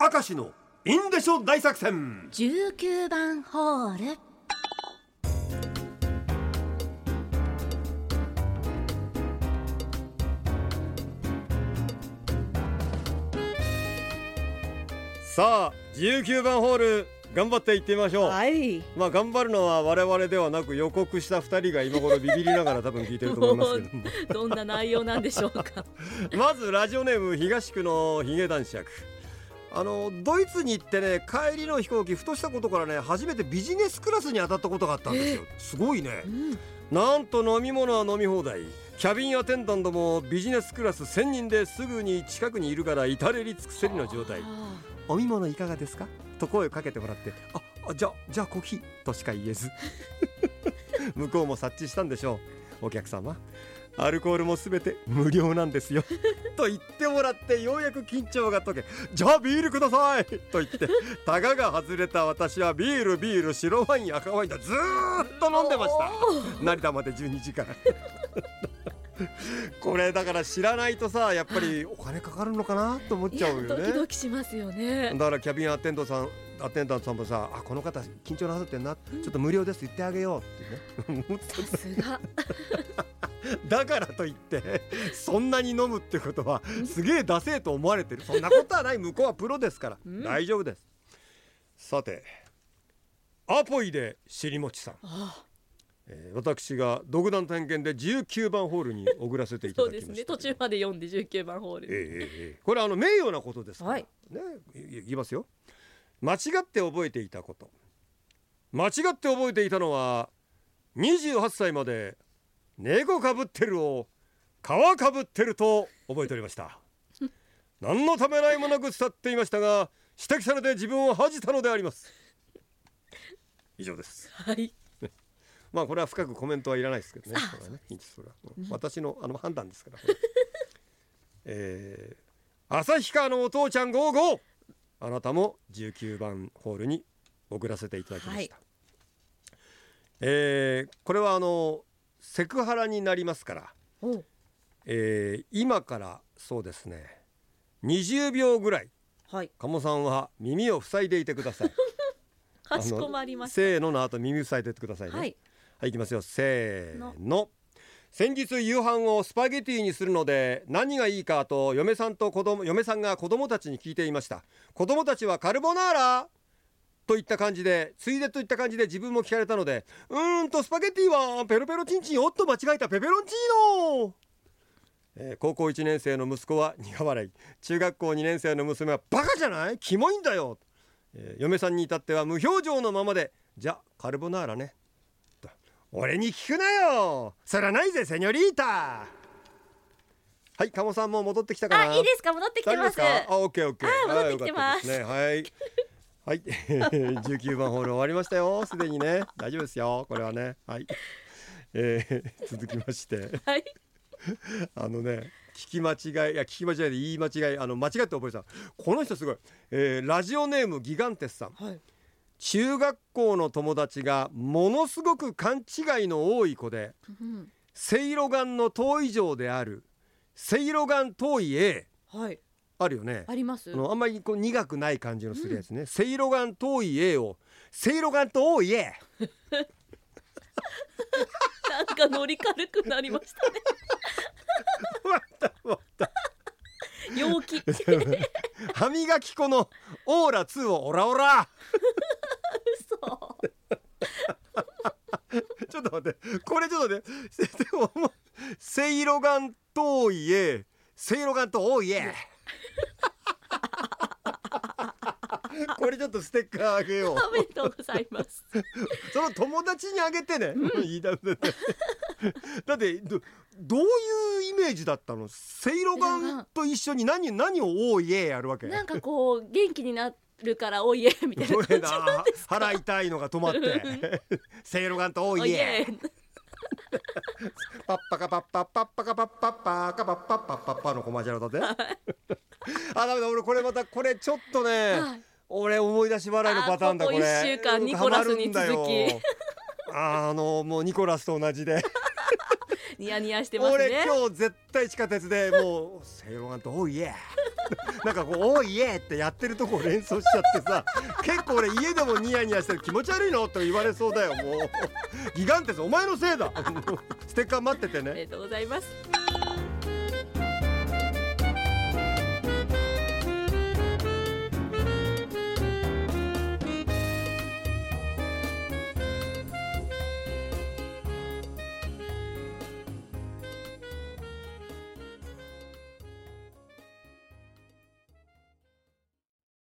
明石のインデショ大作戦。19番ホール。さあ19番ホール頑張っていってみましょう、はい。まあ頑張るのは我々ではなく予告した2人が今頃ビビりながら多分聞いてると思いますけども。どんな内容なんでしょうか。まずラジオネーム東区のヒゲ男爵あのドイツに行ってね帰りの飛行機ふとしたことからね初めてビジネスクラスに当たったことがあったんですよ。すごいね。うん。なんと飲み物は飲み放題。キャビンアテンダントもビジネスクラス1000人ですぐに近くにいるから至れり尽くせりの状態。あお見物いかがですか？と声をかけてもらってああじゃあじゃあコーヒーとしか言えず。向こうも察知したんでしょう。お客様アルコールもすべて無料なんですよ。と言ってもらってようやく緊張が解けじゃあビールください。と言ってタガが外れた私はビールビール白ワイン赤ワインとずーっと飲んでました。成田まで12時間。これだから知らないとさやっぱりお金かかるのかな？と思っいちゃうよね。やドキドキしますよね。だからキャビンアテンダントさんアテンダントさんもさあこの方緊張なさってんな。ちょっと無料です。言ってあげようってね。さすがだからといって そんなに飲むってことはすげえダセえと思われてる。そんなことはない。向こうはプロですから。うん。大丈夫です。さてアポイで尻餅さん、あえー私が独断と偏見で19番ホールに送らせていたそうでだきますした。ね。途中まで読んで19番ホール。ええええええ。これあの名誉なことですから、はい。ねいい言いますよ。間違って覚えていたこと。間違って覚えていたのは28歳まで猫かぶってるを皮かぶってると覚えておりました 何のためらいもなく伝っていましたが指摘されて自分を恥じたのであります以上ですはい まあこれは深くコメントはいらないですけどね。ねそれはうん私のあの判断ですから。えー、旭川のお父ちゃんゴーゴー。あなたも19番ホールに送らせていただきました。えーこれはあのセクハラになりますから、おえー今からそうですね。20秒ぐらい。はい。鴨さんは耳を塞いでいてください。かしこまりましせーのの後耳塞いでいてくださいね。たはい。はい、いきますよ。せーの。先日夕飯をスパゲティにするので何がいいかと嫁さんと子供嫁さんが子供たちに聞いていました。子供たちはカルボナーラといった感じでついでといった感じで自分も聞かれたのでうーんとスパゲティはペロペロチンチンおっと間違えたペペロンチーノ。えー高校1年生の息子は苦笑い。中学校2年生の娘はバカじゃない？キモいんだよ、えー嫁さんに至っては無表情のままでじゃあカルボナーラね。と俺に聞くなよ。そらないぜセニョリータ。はい鴨さんも戻ってきたかな？あいいですか？戻ってきてます。あオッケーオッケー。あ戻ってきてますね。はい はい。19番ホール終わりましたよ。すでにね。大丈夫ですよ。これはね。はい。えー 続きまして。はい。あのね聞き間違いいや聞き間違いで言い間違いあの間違って覚えてた。この人すごい、えーラジオネームギガンテスさん。はい。中学校の友達がものすごく勘違いの多い子でうんせいろがんの遠い上であるせいろがん遠い A はいあるよね。あります。あのあんまりこう苦くない感じのするやつね、せいろがん遠い A を。せいろがんと多い A なんか乗り軽くなりましたね。わったわった陽気。歯磨き粉のオーラ2をオラオラ。嘘。ちょっと待って。これちょっと待って。せでももうせいろがん遠い A せいろがんと多い A これちょっとステッカーあげよう。おめでとうございます。その友達にあげてね、いいだ だって。だってどどういうイメージだったの？せいろがんと一緒に何何を多い A やるわけ？なんかこう元気になるからおいえみたいな感じな腹痛いのが止まって。せいろがんと多おいえパッパカパッパッパッパカパッパッパカパッパッパッパッパのコマーシャルだってあダメだ。俺これまたこれちょっとね、はい。俺思い出し笑いのパターンだあこここれ。一週間ニコラスに続き。あのもうニコラスと同じで。ニヤニヤしてます俺ね今日絶対地下鉄でもう「せいろがんとおいえ。なんかこう「おいえ!」ってやってるとこ連想しちゃってさ結構俺家でもニヤニヤしてる気持ち悪いのと言われそうだよもう。ギガンテスお前のせいだ。ステッカー待っててね。ありがとうございます